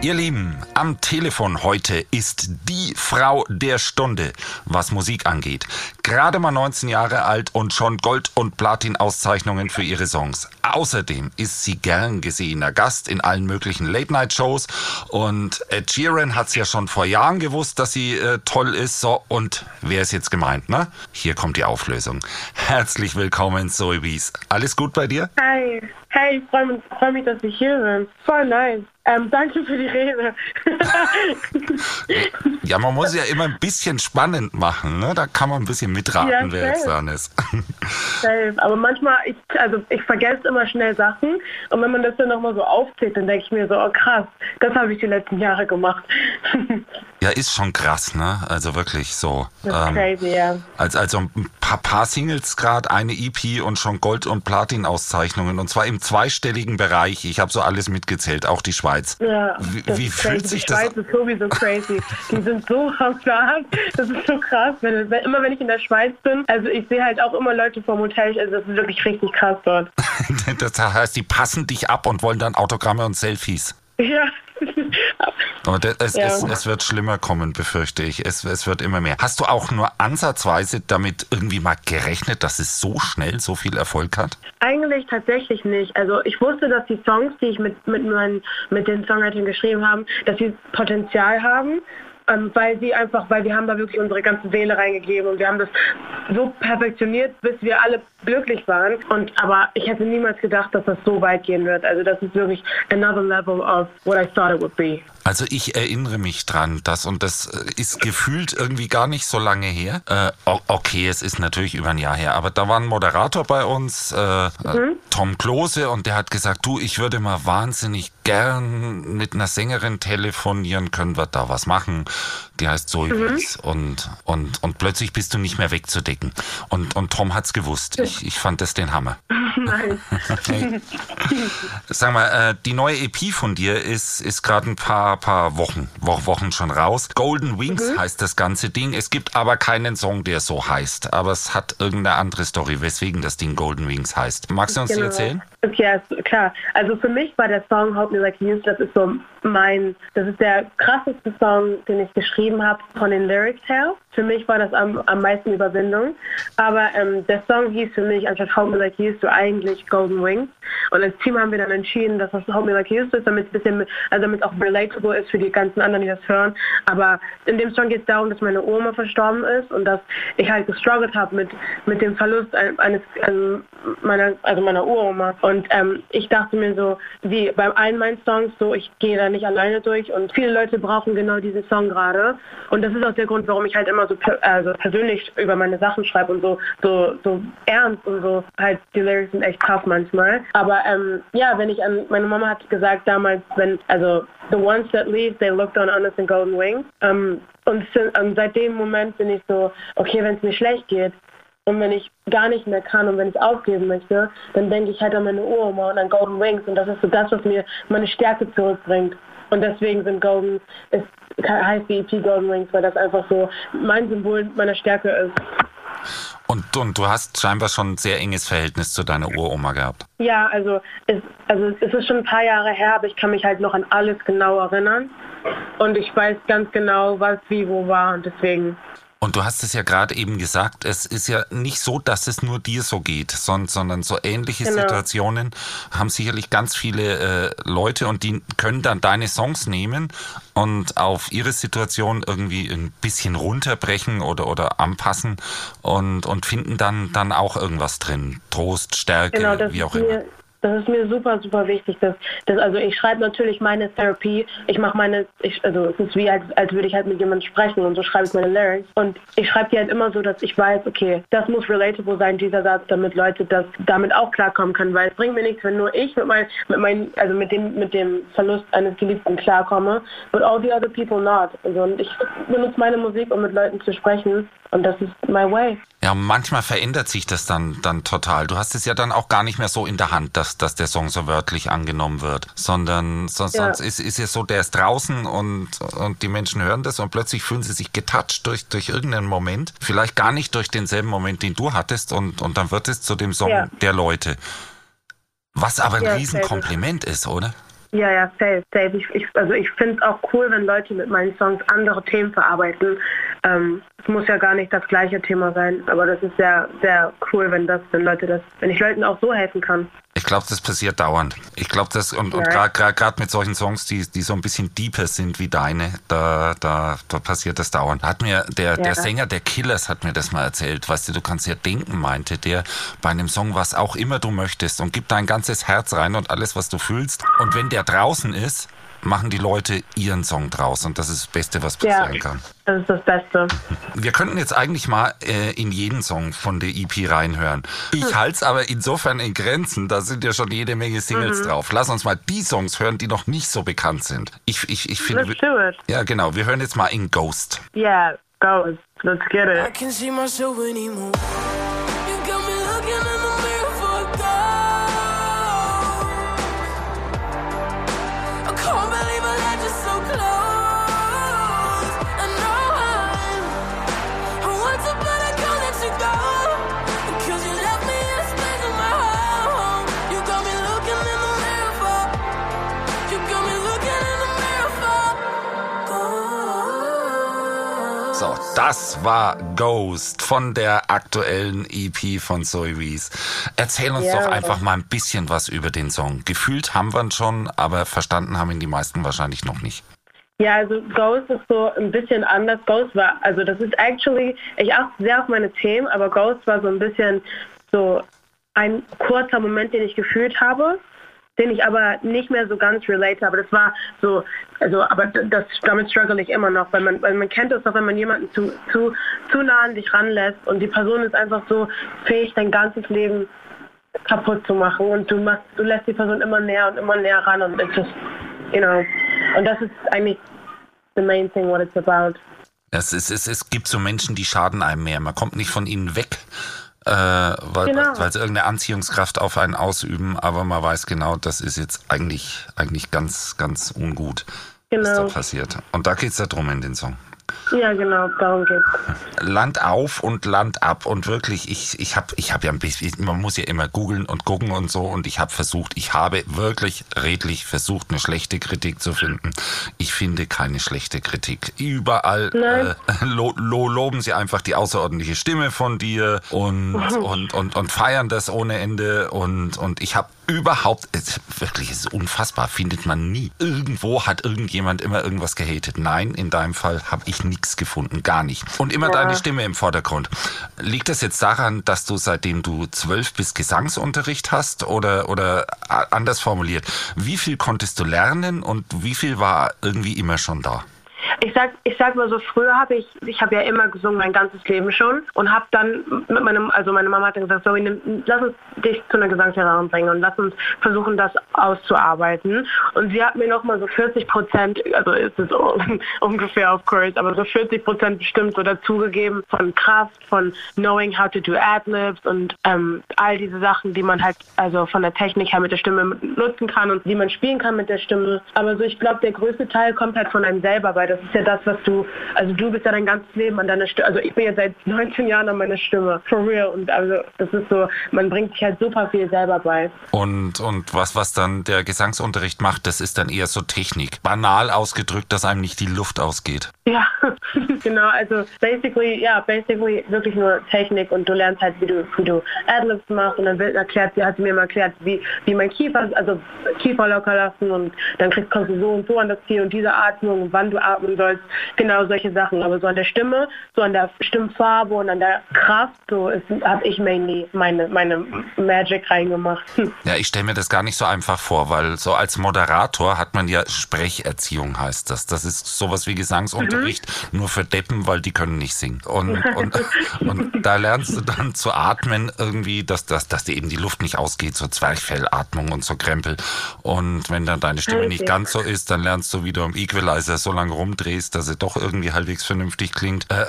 Ihr Lieben, am Telefon heute ist die Frau der Stunde, was Musik angeht. Gerade mal 19 Jahre alt und schon Gold- und Platin-Auszeichnungen für ihre Songs. Außerdem ist sie gern gesehener Gast in allen möglichen Late-Night-Shows. Und Ed Sheeran hat es ja schon vor Jahren gewusst, dass sie äh, toll ist. So, und wer ist jetzt gemeint, ne? Hier kommt die Auflösung. Herzlich willkommen, Zoe Wies. Alles gut bei dir? Hi. Hey, ich freue mich, freu mich, dass ich hier bin. Voll nice. Ähm, danke für die Rede. ja, man muss ja immer ein bisschen spannend machen, ne? Da kann man ein bisschen mitraten, Ja, wer jetzt dran ist. Safe. Aber manchmal, ich, also ich vergesse immer schnell Sachen und wenn man das dann nochmal so aufzählt, dann denke ich mir so, oh krass, das habe ich die letzten Jahre gemacht. ja, ist schon krass, ne? Also wirklich so. das ist ähm, crazy, ja. als, also ein paar, paar Singles gerade, eine EP und schon Gold- und Platin-Auszeichnungen. Und zwar im zweistelligen Bereich. Ich habe so alles mitgezählt, auch die Schweiz. Ja, Wie, wie fühlt sich die das Schweiz ist sowieso crazy. Die sind so Start. Das ist so krass. Wenn, wenn, immer wenn ich in der Schweiz bin, also ich sehe halt auch immer Leute vom Hotel, also das ist wirklich richtig krass dort. Das heißt, die passen dich ab und wollen dann Autogramme und Selfies. Ja. Aber das, es, Ja. es, es wird schlimmer kommen, befürchte ich. Es, es wird immer mehr. Hast du auch nur ansatzweise damit irgendwie mal gerechnet, dass es so schnell so viel Erfolg hat? Eigentlich tatsächlich nicht. Also ich wusste, dass die Songs, die ich mit, mit, meinen, mit den Songwritern geschrieben haben, dass sie Potenzial haben. Ähm, weil sie einfach, weil wir haben da wirklich unsere ganze Seele reingegeben und wir haben das so perfektioniert, bis wir alle glücklich waren. Und aber ich hätte niemals gedacht, dass das so weit gehen wird. Also das ist wirklich another level of what I thought it would be. Also ich erinnere mich dran, das und das äh, ist gefühlt irgendwie gar nicht so lange her. Äh, okay, es ist natürlich über ein Jahr her, aber da war ein Moderator bei uns, äh, äh, Tom Klose, und der hat gesagt, du, ich würde mal wahnsinnig gern mit einer Sängerin telefonieren, können wir da was machen? Die heißt Zoe Wies. und und und plötzlich bist du nicht mehr wegzudecken. Und und Tom hat's gewusst. Ich, ich fand das den Hammer. Nein. Hey. Sag mal, äh, die neue EP von dir ist, ist gerade ein paar, paar Wochen, Wo Wochen schon raus. Golden Wings heißt das ganze Ding. Es gibt aber keinen Song, der so heißt. Aber es hat irgendeine andere Story, weswegen das Ding Golden Wings heißt. Magst du uns die Genau. erzählen? Okay, ja, klar. Also für mich war der Song Hope Me Like You das ist so mein, das ist der krasseste Song, den ich geschrieben habe von den Lyrics her. Für mich war das am, am meisten Überwindung. Aber ähm, der Song hieß für mich anstatt Hope Me Like You eigentlich Golden Wings. Und als Team haben wir dann entschieden, dass das Hope Me Like You ist, damit es bisschen, also damit auch relatable ist für die ganzen anderen, die das hören. Aber in dem Song geht es darum, dass meine Oma verstorben ist und dass ich halt gestruggelt habe mit, mit dem Verlust ein- eines, ähm, meiner, also meiner Uroma. Ähm, ich dachte mir so, wie bei allen meinen Songs, so ich gehe da nicht alleine durch und viele Leute brauchen genau diesen Song gerade. Und das ist auch der Grund, warum ich halt immer so per, also persönlich über meine Sachen schreibe und so, so, so ernst und so halt die Lyrics sind echt krass manchmal. Aber ähm, ja, wenn ich an meine Mama hat gesagt damals, wenn also the ones that leave, they looked on us in golden wings. Ähm, und, und seit dem Moment bin ich so, okay, wenn es mir schlecht geht, und wenn ich gar nicht mehr kann und wenn ich aufgeben möchte, dann denke ich halt an meine Uroma und an Golden Wings und das ist so das, was mir meine Stärke zurückbringt. Und deswegen sind Golden, ist, heißt die EP Golden Wings, weil das einfach so mein Symbol meiner Stärke ist. Und, und du hast scheinbar schon ein sehr enges Verhältnis zu deiner Uroma gehabt. Ja, also es, also es ist schon ein paar Jahre her, aber ich kann mich halt noch an alles genau erinnern. Und ich weiß ganz genau, was wie wo war und deswegen. Und du hast es ja gerade eben gesagt, es ist ja nicht so, dass es nur dir so geht, sondern, so ähnliche Genau. Situationen haben sicherlich ganz viele äh, Leute und die können dann deine Songs nehmen und auf ihre Situation irgendwie ein bisschen runterbrechen oder, oder anpassen und, und finden dann, dann auch irgendwas drin. Trost, Stärke, Genau, wie auch immer. mir, das ist mir super, super wichtig. Dass, dass, also ich schreibe natürlich meine Therapie, ich mache meine, ich, also es ist wie, als, als würde ich halt mit jemandem sprechen und so schreibe ich meine Lyrics. Und ich schreibe die halt immer so, dass ich weiß, okay, das muss relatable sein, dieser Satz, damit Leute das damit auch klarkommen können. Weil es bringt mir nichts, wenn nur ich mit mein, mit mein, also mit dem, mit dem Verlust eines Geliebten klarkomme, but all the other people not. Also und ich benutze meine Musik, um mit Leuten zu sprechen. Und das ist my way. Ja, manchmal verändert sich das dann, dann total. Du hast es ja dann auch gar nicht mehr so in der Hand, dass, dass der Song so wörtlich angenommen wird, sondern so, Ja. sonst ist, ist es so, der ist draußen und, und die Menschen hören das und plötzlich fühlen sie sich getoucht durch, durch irgendeinen Moment. Vielleicht gar nicht durch denselben Moment, den du hattest und, und dann wird es zu dem Song Ja. der Leute. Was aber ein ja, Riesenkompliment ist, oder? Ja, ja, safe, safe. Ich, ich, also ich finde es auch cool, wenn Leute mit meinen Songs andere Themen verarbeiten. Ähm, es muss ja gar nicht das gleiche Thema sein, aber das ist sehr, sehr cool, wenn das, wenn Leute das, wenn ich Leuten auch so helfen kann. Ich glaube, das passiert dauernd. Ich glaube, das und, und gerade mit solchen Songs, die, die so ein bisschen deeper sind wie deine, da, da, da passiert das dauernd. Hat mir der, ja. der Sänger der Killers hat mir das mal erzählt. Weißt du, du kannst ja denken, meinte der bei einem Song, was auch immer du möchtest und gib dein ganzes Herz rein und alles, was du fühlst. Und wenn der draußen ist, machen die Leute ihren Song draus und das ist das Beste, was passieren ja, kann. Das ist das Beste. Wir könnten jetzt eigentlich mal äh, in jeden Song von der EP reinhören. Ich hm. halte es aber insofern in Grenzen, da sind ja schon jede Menge Singles mhm. drauf. Lass uns mal die Songs hören, die noch nicht so bekannt sind. Ich, ich, ich finde. Let's do it. Ja, genau. Wir hören jetzt mal in Ghost. Yeah, Ghost. Let's get it. I can see myself anymore. Das war Ghost von der aktuellen EP von Zoe Reese. Erzähl uns ja. doch einfach mal ein bisschen was über den Song. Gefühlt haben wir ihn schon, aber verstanden haben ihn die meisten wahrscheinlich noch nicht. Ja, also Ghost ist so ein bisschen anders. Ghost war, also das ist actually, ich achte sehr auf meine Themen, aber Ghost war so ein bisschen so ein kurzer Moment, den ich gefühlt habe den ich aber nicht mehr so ganz relate habe. Das war so, also, aber das, damit struggle ich immer noch, weil man, weil man kennt es doch, wenn man jemanden zu, zu, zu nah an dich ranlässt und die Person ist einfach so fähig, dein ganzes Leben kaputt zu machen und du machst, du lässt die Person immer näher und immer näher ran und it's just, you know, und das ist eigentlich the main thing what it's about. Es, ist, es, es gibt so Menschen, die schaden einem mehr. Man kommt nicht von ihnen weg äh, weil, genau. sie irgendeine Anziehungskraft auf einen ausüben, aber man weiß genau, das ist jetzt eigentlich, eigentlich ganz, ganz ungut, genau. was da passiert. Und da geht es ja drum in den Song. Ja, genau, darum geht's. Land auf und Land ab und wirklich, ich, ich habe ich hab ja ein bisschen, man muss ja immer googeln und gucken und so und ich habe versucht, ich habe wirklich redlich versucht, eine schlechte Kritik zu finden. Ich finde keine schlechte Kritik. Überall äh, lo, lo, loben sie einfach die außerordentliche Stimme von dir und, und, und, und feiern das ohne Ende und, und ich habe überhaupt, es, wirklich, es ist unfassbar, findet man nie. Irgendwo hat irgendjemand immer irgendwas gehatet. Nein, in deinem Fall habe ich nichts gefunden, gar nicht. Und immer ja. deine Stimme im Vordergrund. Liegt das jetzt daran, dass du seitdem du zwölf bist Gesangsunterricht hast oder, oder anders formuliert, wie viel konntest du lernen und wie viel war irgendwie immer schon da? Ich sag, ich sag mal so, früher habe ich, ich habe ja immer gesungen, mein ganzes Leben schon und habe dann mit meinem, also meine Mama hat dann gesagt, so, lass uns dich zu einer Gesangslehrerin bringen und lass uns versuchen, das auszuarbeiten. Und sie hat mir nochmal so 40 Prozent, also ist es ungefähr of course, aber so 40 Prozent bestimmt so dazugegeben von Kraft, von knowing how to do Adlibs und ähm, all diese Sachen, die man halt also von der Technik her mit der Stimme nutzen kann und die man spielen kann mit der Stimme. Aber so ich glaube, der größte Teil kommt halt von einem selber, weil das ist ja das, was du, also du bist ja dein ganzes Leben an deiner Stimme, also ich bin ja seit 19 Jahren an meiner Stimme, for real. Und also das ist so, man bringt sich halt super viel selber bei. Und, und was, was dann der Gesangsunterricht macht, das ist dann eher so Technik. Banal ausgedrückt, dass einem nicht die Luft ausgeht. Ja, genau, also basically, ja, basically wirklich nur Technik und du lernst halt, wie du, wie du Adlibs machst und dann wird erklärt, sie hat mir mal erklärt, wie, wie mein Kiefer, also Kiefer locker lassen und dann kriegst, kommst du so und so an das Ziel und diese Atmung, wann du atmen sollst, genau solche Sachen. Aber so an der Stimme, so an der Stimmfarbe und an der Kraft, so habe ich mainly meine, meine Magic reingemacht. Ja, ich stelle mir das gar nicht so einfach vor, weil so als Moderator hat man ja Sprecherziehung heißt das. Das ist sowas wie Gesangsunterricht, mhm. nur für Deppen, weil die können nicht singen. Und, und, und da lernst du dann zu atmen irgendwie, dass, dass, dass dir eben die Luft nicht ausgeht, so Zwerchfellatmung und so Krempel. Und wenn dann deine Stimme nicht ganz so ist, dann lernst du, wie du am Equalizer so lange rumdrehst, dass sie doch irgendwie halbwegs vernünftig klingt. Äh,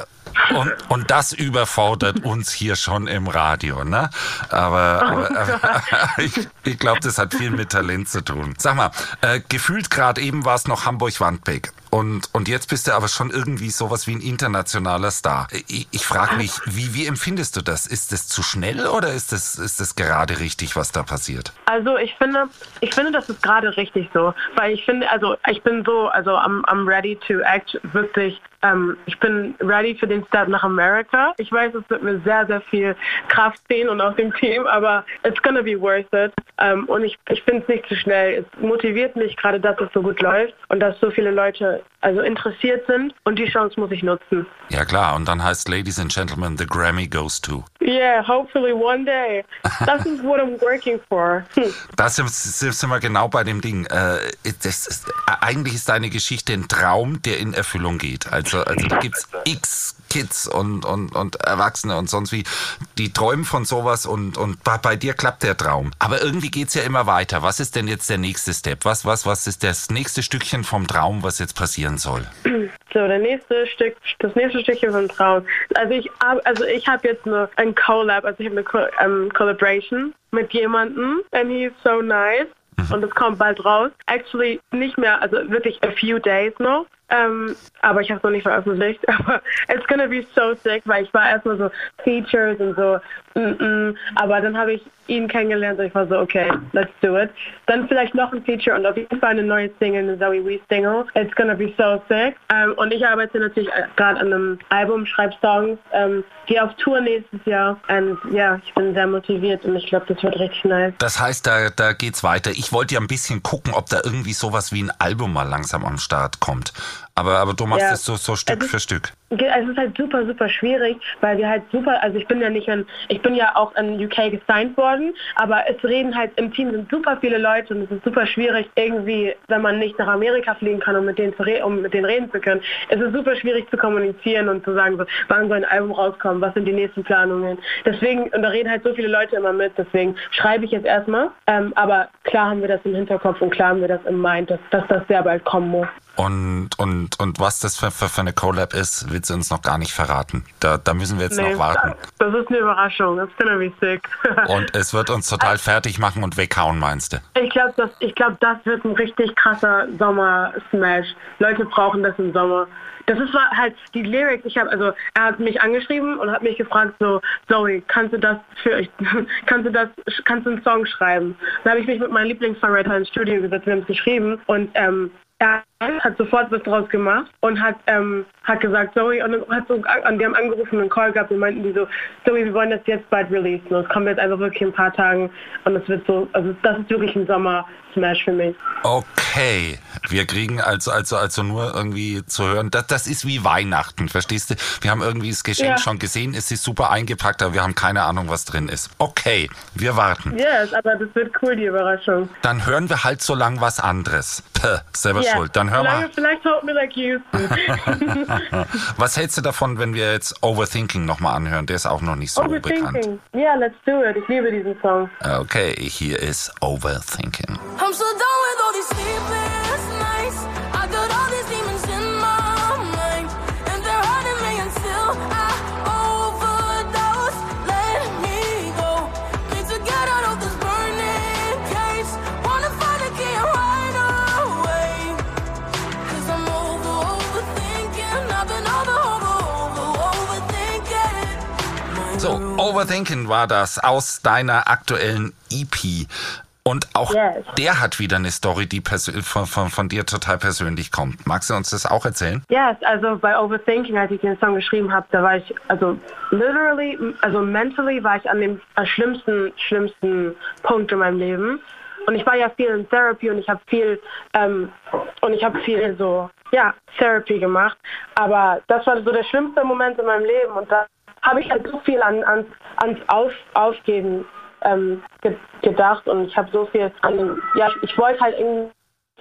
Und, und das überfordert uns hier schon im Radio, ne? Aber, aber, aber ich, ich glaube, das hat viel mit Talent zu tun. Sag mal, äh, gefühlt gerade eben war es noch Hamburg-Wandbeck. Und, und jetzt bist du aber schon irgendwie sowas wie ein internationaler Star. Ich, ich frage mich, wie, wie empfindest du das? Ist das zu schnell oder ist das, ist das gerade richtig, was da passiert? Also ich finde, ich finde, das ist gerade richtig so. Weil ich finde, also ich bin so, also I'm, I'm ready to act wirklich ähm, ich bin ready für den Step nach Amerika. Ich weiß, es wird mir sehr, sehr viel Kraft ziehen und auch dem Team, aber it's gonna be worth it. Ähm, und ich, ich finde es nicht zu schnell. Es motiviert mich gerade, dass es so gut läuft und dass so viele Leute also interessiert sind und die Chance muss ich nutzen. Ja klar, und dann heißt Ladies and Gentlemen, the Grammy goes to. Yeah, hopefully one day. That is what I'm working for. Da sind, wir genau bei dem Ding. Äh, das ist, eigentlich ist deine Geschichte ein Traum, der in Erfüllung geht. Also, also da gibt's x Kids und, und, und Erwachsene und sonst wie, die träumen von sowas und, und bei, dir klappt der Traum. Aber irgendwie geht's ja immer weiter. Was ist denn jetzt der nächste Step? Was, was, was ist das nächste Stückchen vom Traum, was jetzt passieren soll? So, der nächste Stück, das nächste Stückchen vom Traum. Also ich, also ich habe jetzt eine, ein Collab, also ich habe eine um, Collaboration mit jemandem and he's so nice und es kommt bald raus. Actually nicht mehr, also wirklich a few days noch. Ähm, aber ich habe es noch nicht veröffentlicht. Aber it's gonna be so sick, weil ich war erstmal so Features und so, mm -mm. aber dann habe ich ihn kennengelernt und ich war so, okay, let's do it. Dann vielleicht noch ein Feature und auf jeden Fall eine neue Single, eine Zoe Wees Single. It's gonna be so sick. Ähm, und ich arbeite natürlich gerade an einem Album, schreibe Songs, ähm, gehe auf Tour nächstes Jahr. Und ja, ich bin sehr motiviert und ich glaube, das wird richtig nice. Das heißt, da, da geht's weiter. Ich wollte ja ein bisschen gucken, ob da irgendwie sowas wie ein Album mal langsam am Start kommt. Aber, aber du machst ja. es so, so Stück für Stück. Es ist halt super, super schwierig, weil wir halt super, also ich bin ja nicht in, ich bin ja auch in UK gesigned worden, aber es reden halt im Team sind super viele Leute und es ist super schwierig irgendwie, wenn man nicht nach Amerika fliegen kann, um mit denen zu um mit denen reden zu können. Es ist super schwierig zu kommunizieren und zu sagen, so, wann soll ein Album rauskommen, was sind die nächsten Planungen. Deswegen, und da reden halt so viele Leute immer mit, deswegen schreibe ich jetzt erstmal. Ähm, aber klar haben wir das im Hinterkopf und klar haben wir das im Mind, dass, dass das sehr bald kommen muss. Und, und, und was das für, für, für eine Collab ist, wird sie uns noch gar nicht verraten. Da, da müssen wir jetzt nee, noch warten. Das, das ist eine Überraschung. It's gonna be sick. und es wird uns total fertig machen und weghauen, meinst du? Ich glaube, das, glaub, das wird ein richtig krasser Sommer-Smash. Leute brauchen das im Sommer. Das ist halt die Lyrics. Ich habe also er hat mich angeschrieben und hat mich gefragt so Zoe, kannst du das für kannst du das kannst du einen Song schreiben? Dann habe ich mich mit meinem Lieblingssongwriter ins Studio gesetzt, haben es geschrieben und ähm, er hat sofort was draus gemacht und hat ähm, hat gesagt, Zoe, und hat so, an die haben angerufen und einen Call gehabt und meinten die so, Zoe, wir wollen das jetzt bald releasen. Und es kommt jetzt einfach wirklich in ein paar Tagen und es wird so, also das ist wirklich ein Sommer-Smash für mich. Okay, wir kriegen also, also, also nur irgendwie zu hören, das, das ist wie Weihnachten, verstehst du? Wir haben irgendwie das Geschenk ja. schon gesehen, es ist super eingepackt, aber wir haben keine Ahnung, was drin ist. Okay, wir warten. Yes, aber das wird cool, die Überraschung. Dann hören wir halt so lang was anderes. Puh, selber yeah. schuld. Dann hören wir. Vielleicht Hope Me Like You. Was hältst du davon, wenn wir jetzt Overthinking nochmal anhören? Der ist auch noch nicht so bekannt. Ja, yeah, let's do it. Ich liebe diesen Song. Okay, hier ist Overthinking. I'm so done with all these sleepless overthinking. War das aus deiner aktuellen EP. Und auch yes. der hat wieder eine Story, die von, von, von, dir total persönlich kommt. Magst du uns das auch erzählen? Ja, yes, also bei Overthinking, als ich den Song geschrieben habe, da war ich, also literally, also mentally war ich an dem schlimmsten, schlimmsten Punkt in meinem Leben. Und ich war ja viel in Therapy und ich habe viel, ähm, und ich habe viel so, ja, Therapy gemacht. Aber das war so der schlimmste Moment in meinem Leben und da habe ich halt so viel an, an, ans Auf, Aufgeben ähm, ge gedacht und ich habe so viel an, ja, ich wollte halt irgendwie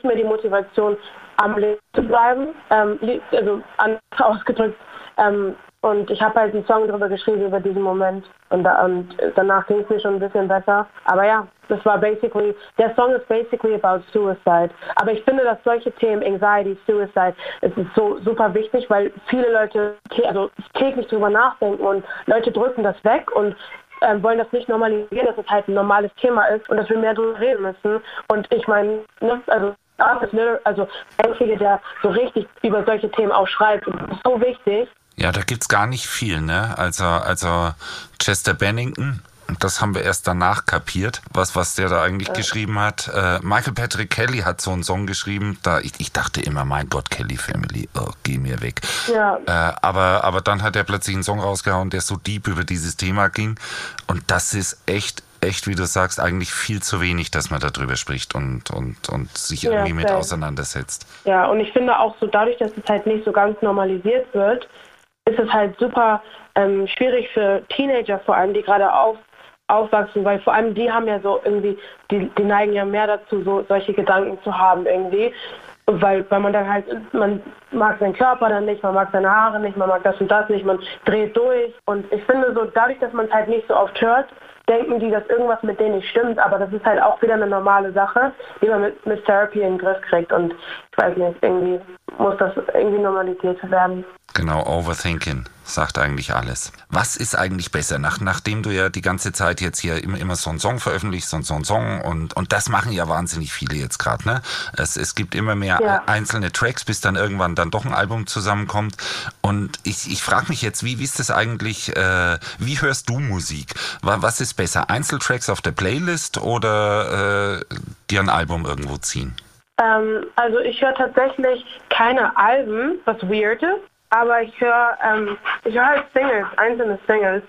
mehr die Motivation am Leben zu bleiben, ähm, also anders ausgedrückt. Ähm, und ich habe halt einen Song darüber geschrieben, über diesen Moment. Und, da, und danach ging es mir schon ein bisschen besser. Aber ja, das war basically, der Song ist basically about suicide. Aber ich finde, dass solche Themen, Anxiety, Suicide, es ist so super wichtig, weil viele Leute also täglich drüber nachdenken und Leute drücken das weg und ähm, wollen das nicht normalisieren, dass es halt ein normales Thema ist und dass wir mehr darüber reden müssen. Und ich meine, ne, also also einzige, der so richtig über solche Themen auch schreibt. Ist so wichtig. Ja, da gibt es gar nicht viel, ne? Also, also Chester Bennington, das haben wir erst danach kapiert, was, was der da eigentlich ja. geschrieben hat. Äh, Michael Patrick Kelly hat so einen Song geschrieben, da ich, ich dachte immer, mein Gott, Kelly Family, oh, geh mir weg. Ja. Äh, aber, aber dann hat er plötzlich einen Song rausgehauen, der so deep über dieses Thema ging. Und das ist echt echt, wie du sagst, eigentlich viel zu wenig, dass man darüber spricht und, und, und sich ja, irgendwie mit auseinandersetzt. Ja, und ich finde auch so dadurch, dass es halt nicht so ganz normalisiert wird, ist es halt super ähm, schwierig für Teenager vor allem, die gerade auf, aufwachsen, weil vor allem die haben ja so irgendwie, die, die neigen ja mehr dazu, so solche Gedanken zu haben irgendwie. Weil, weil man dann halt, man mag seinen Körper dann nicht, man mag seine Haare nicht, man mag das und das nicht, man dreht durch. Und ich finde so, dadurch, dass man es halt nicht so oft hört, denken die, dass irgendwas mit denen nicht stimmt, aber das ist halt auch wieder eine normale Sache, die man mit, mit Therapy in den Griff kriegt und ich weiß nicht, irgendwie muss das irgendwie Normalität werden. Genau, Overthinking sagt eigentlich alles. Was ist eigentlich besser, nach, nachdem du ja die ganze Zeit jetzt hier immer, immer so einen Song veröffentlichst und so einen Song und, und das machen ja wahnsinnig viele jetzt gerade, ne? Es, es gibt immer mehr ja. einzelne Tracks, bis dann irgendwann dann doch ein Album zusammenkommt und ich, ich frage mich jetzt, wie, wie ist das eigentlich, äh, wie hörst du Musik? Was ist besser, Einzeltracks auf der Playlist oder äh, dir ein Album irgendwo ziehen? Ähm, also ich höre tatsächlich keine Alben, was weird ist. Aber ich höre ähm, ich höre halt Singles, einzelne Singles.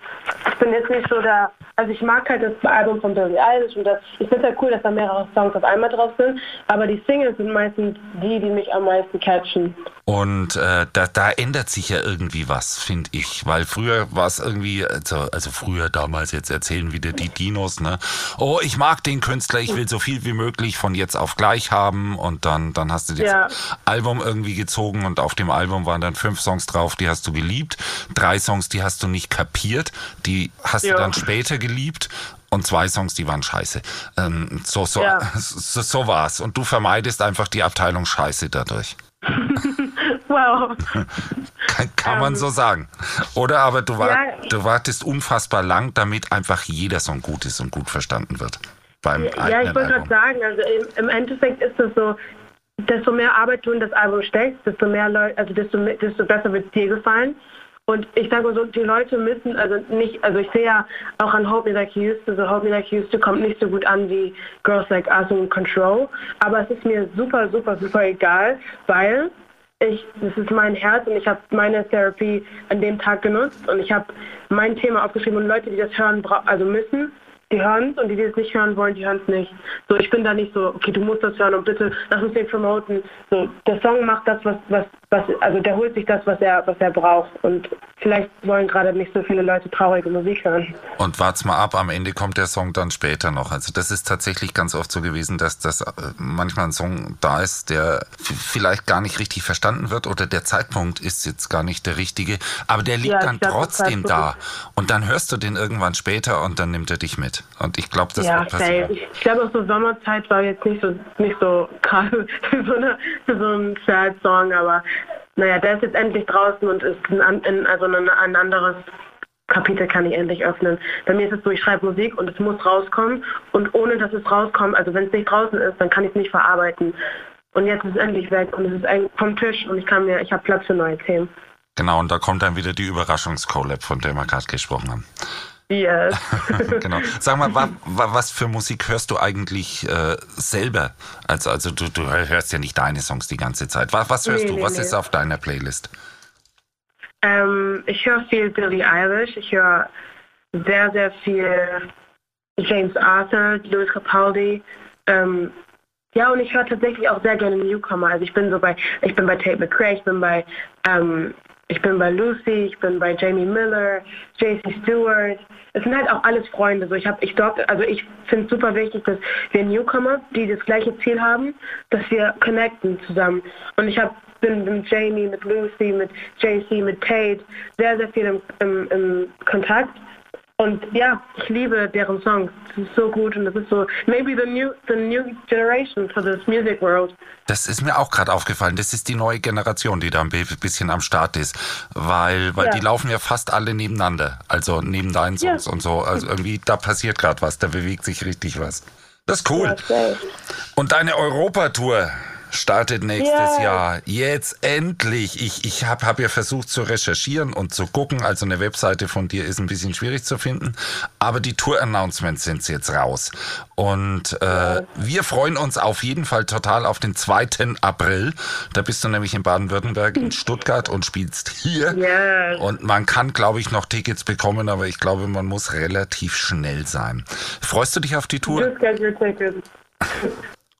Ich bin jetzt nicht so der, also ich mag halt das Album von Billie Eilish und das, ich finde es halt cool, dass da mehrere Songs auf einmal drauf sind, aber die Singles sind meistens die, die mich am meisten catchen. Und äh, da, da ändert sich ja irgendwie was, finde ich. Weil früher war es irgendwie, also, also früher damals, jetzt erzählen wieder die Dinos, ne? Oh, ich mag den Künstler, ich will so viel wie möglich von jetzt auf gleich haben. Und dann, dann hast du das ja. Album irgendwie gezogen und auf dem Album waren dann fünf Songs drauf, die hast du geliebt. Drei Songs, die hast du nicht kapiert, die hast ja. du dann später geliebt und zwei Songs, die waren scheiße. Ähm, so, so, ja. so, so war's. Und du vermeidest einfach die Abteilung Scheiße dadurch. wow. kann, kann man ähm, so sagen. Oder aber du, war, ja, du wartest unfassbar lang, damit einfach jeder Song gut ist und gut verstanden wird. Beim ja, ich wollte gerade sagen, also im, im, Endeffekt ist es so, desto mehr Arbeit du in das Album steckst, desto mehr Leute, also desto, desto besser wird es dir gefallen. Und ich sage so, die Leute müssen, also nicht, also ich sehe ja auch an Hope Me Like You Used To, so Hope Me Like You Used kommt nicht so gut an wie Girls Like Us und Control, aber es ist mir super, super, super egal, weil ich, das ist mein Herz und ich habe meine Therapie an dem Tag genutzt und ich habe mein Thema aufgeschrieben und Leute, die das hören, also müssen, die hören es und die, die es nicht hören wollen, die hören es nicht. So, ich bin da nicht so, okay, du musst das hören und bitte lass uns den promoten. So, der Song macht das, was, was, was, also der holt sich das, was er, was er braucht. Und vielleicht wollen gerade nicht so viele Leute traurige Musik hören. Und wart's mal ab, am Ende kommt der Song dann später noch. Also das ist tatsächlich ganz oft so gewesen, dass das äh, manchmal ein Song da ist, der vielleicht gar nicht richtig verstanden wird oder der Zeitpunkt ist jetzt gar nicht der richtige, aber der liegt ja, dann trotzdem da. Und dann hörst du den irgendwann später und dann nimmt er dich mit. Und ich glaube, das ja, wird passieren. Ich glaube auch so Sommerzeit war jetzt nicht so nicht so gerade für so, eine, für so einen Sad-Song, aber naja, der ist jetzt endlich draußen und ist ein, in, also ein, ein anderes Kapitel kann ich endlich öffnen. Bei mir ist es so, ich schreibe Musik und es muss rauskommen und ohne dass es rauskommt, also wenn es nicht draußen ist, dann kann ich es nicht verarbeiten. Und jetzt ist es endlich weg und es ist vom Tisch und ich kann mir, ich habe Platz für neue Themen. Genau, und da kommt dann wieder die Überraschungs-Collab, von der wir gerade gesprochen haben. Yes. genau. Sag mal, wa, wa, was für Musik hörst du eigentlich äh, selber? Also, also du, du, hörst ja nicht deine Songs die ganze Zeit. Was, was hörst nee, du? Nee, was nee. ist auf deiner Playlist? Ähm, ich höre viel Billie Eilish. Ich höre sehr, sehr viel James Arthur, Louis Capaldi. Ähm, ja, und ich höre tatsächlich auch sehr gerne Newcomer. Also ich bin so bei, ich bin bei Tate McRae, ich bin bei, ähm, ich bin bei Lucy, ich bin bei Jamie Miller, JC Stewart es sind halt auch alles Freunde. So, ich habe, ich dort, also ich finde es super wichtig, dass wir Newcomer, die das gleiche Ziel haben, dass wir connecten zusammen. Und ich habe bin mit Jamie, mit Lucy, mit JC, mit Tate sehr, sehr viel im, im, im Kontakt. Und ja, ich liebe deren Songs. Das ist so gut und das ist so maybe the new the new generation for this music world. Das ist mir auch gerade aufgefallen. Das ist die neue Generation, die da ein bisschen am Start ist, weil weil ja. die laufen ja fast alle nebeneinander, also neben deinen Songs ja. und so. Also irgendwie da passiert gerade was, da bewegt sich richtig was. Das ist cool. Und deine Europatour, startet nächstes yeah. Jahr. Jetzt endlich. Ich, ich habe hab ja versucht zu recherchieren und zu gucken. Also eine Webseite von dir ist ein bisschen schwierig zu finden. Aber die Tour-Announcements sind jetzt raus. Und äh, yeah. wir freuen uns auf jeden Fall total auf den 2. April. Da bist du nämlich in Baden-Württemberg, in Stuttgart und spielst hier. Yeah. Und man kann, glaube ich, noch Tickets bekommen, aber ich glaube, man muss relativ schnell sein. Freust du dich auf die Tour?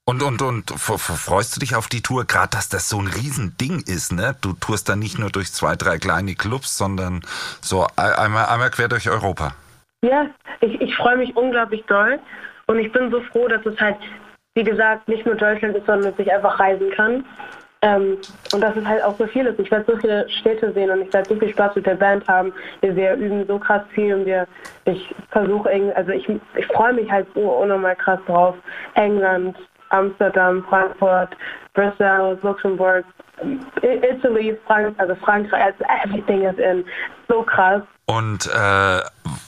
Und, und, und freust du dich auf die Tour, gerade dass das so ein Riesending ist, ne? Du tourst da nicht nur durch zwei, drei kleine Clubs, sondern so einmal, einmal quer durch Europa. Ja, ich, ich freue mich unglaublich doll und ich bin so froh, dass es halt, wie gesagt, nicht nur Deutschland ist, sondern dass ich einfach reisen kann. Ähm, und dass es halt auch so viel ist. Ich werde so viele Städte sehen und ich werde so viel Spaß mit der Band haben. Wir, wir üben so krass viel und wir, ich versuche also ich, ich freue mich halt so unnormal krass drauf. England, Amsterdam, Frankfurt, Brüssel, Luxembourg, Italy, Frank also Frankreich, everything is in. So krass. Und äh,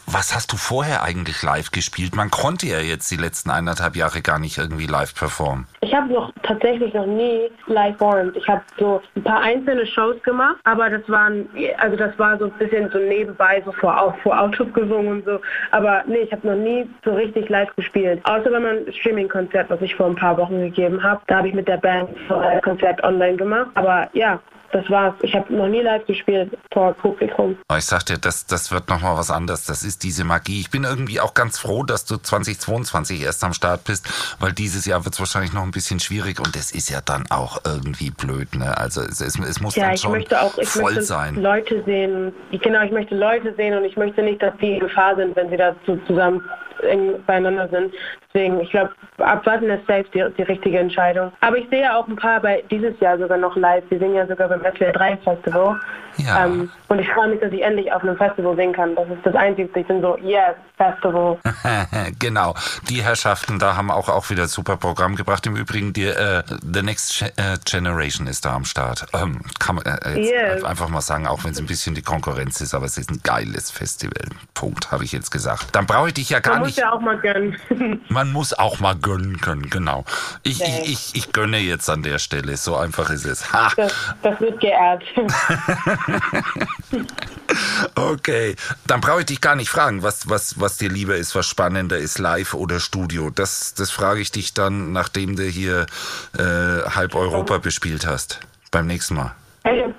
was hast du vorher eigentlich live gespielt? Man konnte ja jetzt die letzten eineinhalb Jahre gar nicht irgendwie live performen. Ich habe noch tatsächlich noch nie live performt. Ich habe so ein paar einzelne Shows gemacht, aber das waren, also das war so ein bisschen so nebenbei, so vor, vor Autos gesungen und so. Aber nee, ich habe noch nie so richtig live gespielt. Außer bei meinem Streaming-Konzert, was ich vor ein paar Wochen gegeben habe. Da habe ich mit der Band ein Konzert online gemacht. Aber ja, das war's. Ich habe noch nie live gespielt vor Publikum. Ich sag dir, das, das wird nochmal was anderes. Das ist diese Magie. Ich bin irgendwie auch ganz froh, dass du 2022 erst am Start bist, weil dieses Jahr wird es wahrscheinlich noch ein bisschen schwierig und es ist ja dann auch irgendwie blöd. Ne? Also es, es, es muss ja, dann schon auch, voll möchte sein. Leute sehen. Genau, ich möchte Leute sehen und ich möchte nicht, dass die in Gefahr sind, wenn sie da zusammen eng beieinander sind. Deswegen, ich glaube, abwarten ist safe die, die, richtige Entscheidung. Aber ich sehe auch ein paar bei dieses Jahr sogar noch live. Wir singen ja sogar beim SWR 3 Festival. Ja. Ähm, und ich freue mich, dass ich endlich auf einem Festival singen kann. Das ist das Einzige. Ich bin so, yes, Festival. genau. Die Herrschaften da haben auch, auch wieder ein super Programm gebracht. Im Übrigen, die, uh, The Next äh, Generation ist da am Start. Ähm, kann man äh, yes. einfach mal sagen, auch wenn es ein bisschen die Konkurrenz ist, aber es ist ein geiles Festival. Punkt, habe ich jetzt gesagt. Dann brauche ich dich ja gar nicht. Man muss ja auch mal gönnen. man muss auch mal gönnen können, genau. Ich, okay. ich, ich, ich gönne jetzt an der Stelle. So einfach ist es. Ha. Das, das wird geehrt. okay, dann brauche ich dich gar nicht fragen, was, was, was dir lieber ist, was spannender ist, live oder Studio. Das, das frage ich dich dann, nachdem du hier äh, halb Europa bespielt hast. Beim nächsten Mal. Also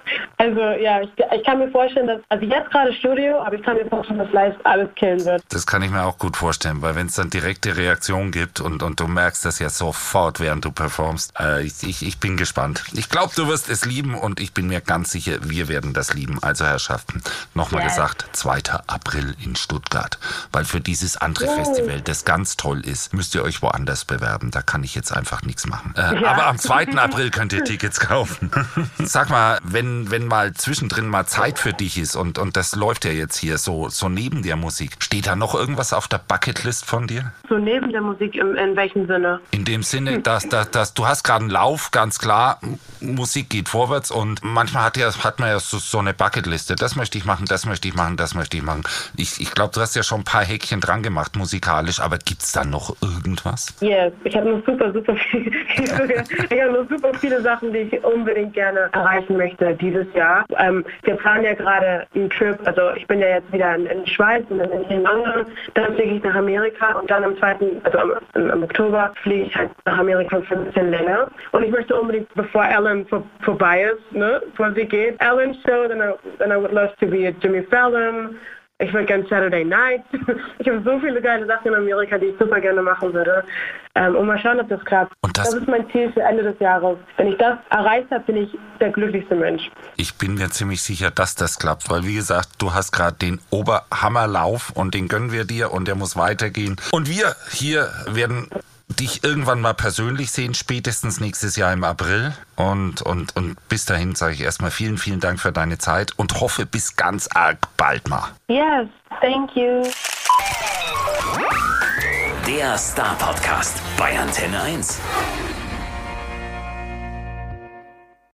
ja, ich, ich, kann mir vorstellen, dass, also jetzt gerade Studio, aber ich kann mir vorstellen, dass live alles killen wird. Das kann ich mir auch gut vorstellen, weil wenn es dann direkte Reaktionen gibt und, und du merkst das ja sofort, während du performst, äh, ich, ich, ich bin gespannt. Ich glaube, du wirst es lieben und ich bin mir ganz sicher, wir werden das lieben. Also Herrschaften, nochmal yes. gesagt, 2. April in Stuttgart, weil für dieses andere oh. Festival, das ganz toll ist, müsst ihr euch woanders bewerben. Da kann ich jetzt einfach nichts machen. Äh, ja. Aber am 2. April könnt ihr Tickets kaufen. Sag mal, wenn, wenn mal zwischendrin mal Zeit für dich ist und, und das läuft ja jetzt hier so, so neben der Musik. Steht da noch irgendwas auf der Bucketlist von dir? So neben der Musik im, in welchem Sinne? In dem Sinne, dass, dass, dass du hast gerade einen Lauf, ganz klar, Musik geht vorwärts und manchmal hat, ja, hat man ja so, so eine Bucketliste. Das möchte ich machen, das möchte ich machen, das möchte ich machen. Ich, ich glaube, du hast ja schon ein paar Häkchen dran gemacht musikalisch, aber gibt es da noch irgendwas? Yes, ich habe noch super, super viel, ich habe noch super viele Sachen, die ich unbedingt gerne erreichen möchte dieses Jahr. Ähm, wir planen ja gerade einen Trip, also ich bin ja jetzt wieder in, in Schweiz und dann in London, dann fliege ich nach Amerika und dann am zweiten, also am, im Oktober fliege ich halt nach Amerika für ein bisschen länger. Und ich möchte unbedingt, bevor Ellen vor, vorbei ist, ne, bevor sie geht, Ellen Show, then I, then I would love to be at Jimmy Fallon, ich würde gerne Saturday Night. Ich habe so viele geile Sachen in Amerika, die ich super gerne machen würde. Ähm, und mal schauen, ob das klappt. Und das, das ist mein Ziel für Ende des Jahres. Wenn ich das erreicht habe, bin ich der glücklichste Mensch. Ich bin mir ziemlich sicher, dass das klappt, weil wie gesagt, du hast gerade den Oberhammerlauf und den gönnen wir dir und der muss weitergehen. Und wir hier werden dich irgendwann mal persönlich sehen, spätestens nächstes Jahr im April. Und, und, und bis dahin sage ich erstmal vielen, vielen Dank für deine Zeit und hoffe bis ganz arg bald mal. Yes, thank you. Der Star Podcast bei Antenne 1.